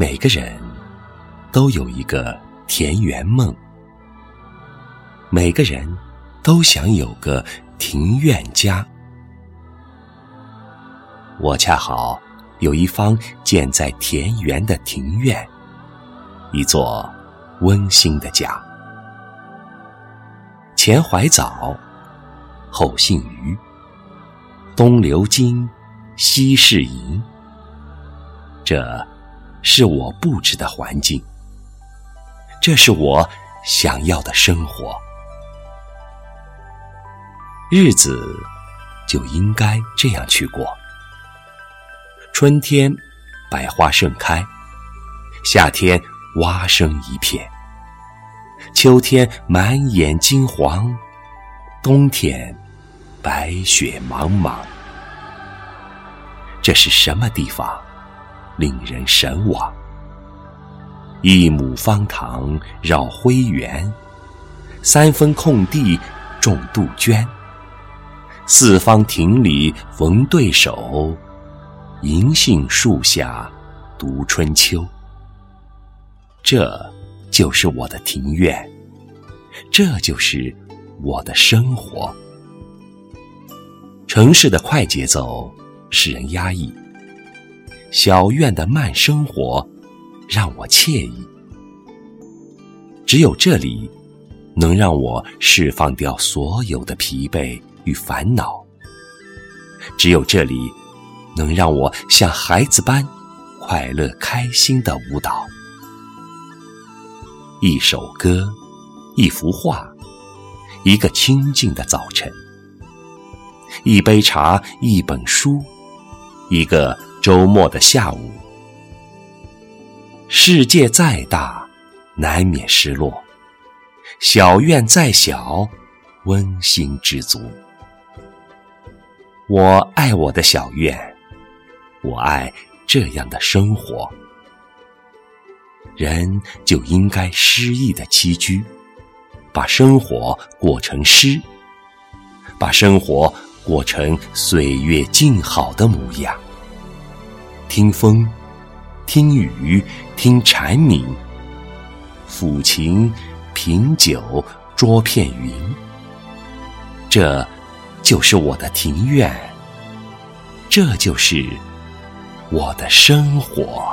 每个人都有一个田园梦，每个人都想有个庭院家。我恰好有一方建在田园的庭院，一座温馨的家。前怀枣，后姓余，东流金，西是银。这。是我布置的环境，这是我想要的生活。日子就应该这样去过。春天，百花盛开；夏天，蛙声一片；秋天，满眼金黄；冬天，白雪茫茫。这是什么地方？令人神往。一亩方塘绕灰园，三分空地种杜鹃。四方亭里逢对手，银杏树下读春秋。这就是我的庭院，这就是我的生活。城市的快节奏使人压抑。小院的慢生活让我惬意，只有这里能让我释放掉所有的疲惫与烦恼，只有这里能让我像孩子般快乐开心的舞蹈。一首歌，一幅画，一个清静的早晨，一杯茶，一本书，一个。周末的下午，世界再大，难免失落；小院再小，温馨知足。我爱我的小院，我爱这样的生活。人就应该诗意的栖居，把生活过成诗，把生活过成岁月静好的模样。听风，听雨，听蝉鸣。抚琴，品酒，捉片云。这，就是我的庭院。这就是我的生活。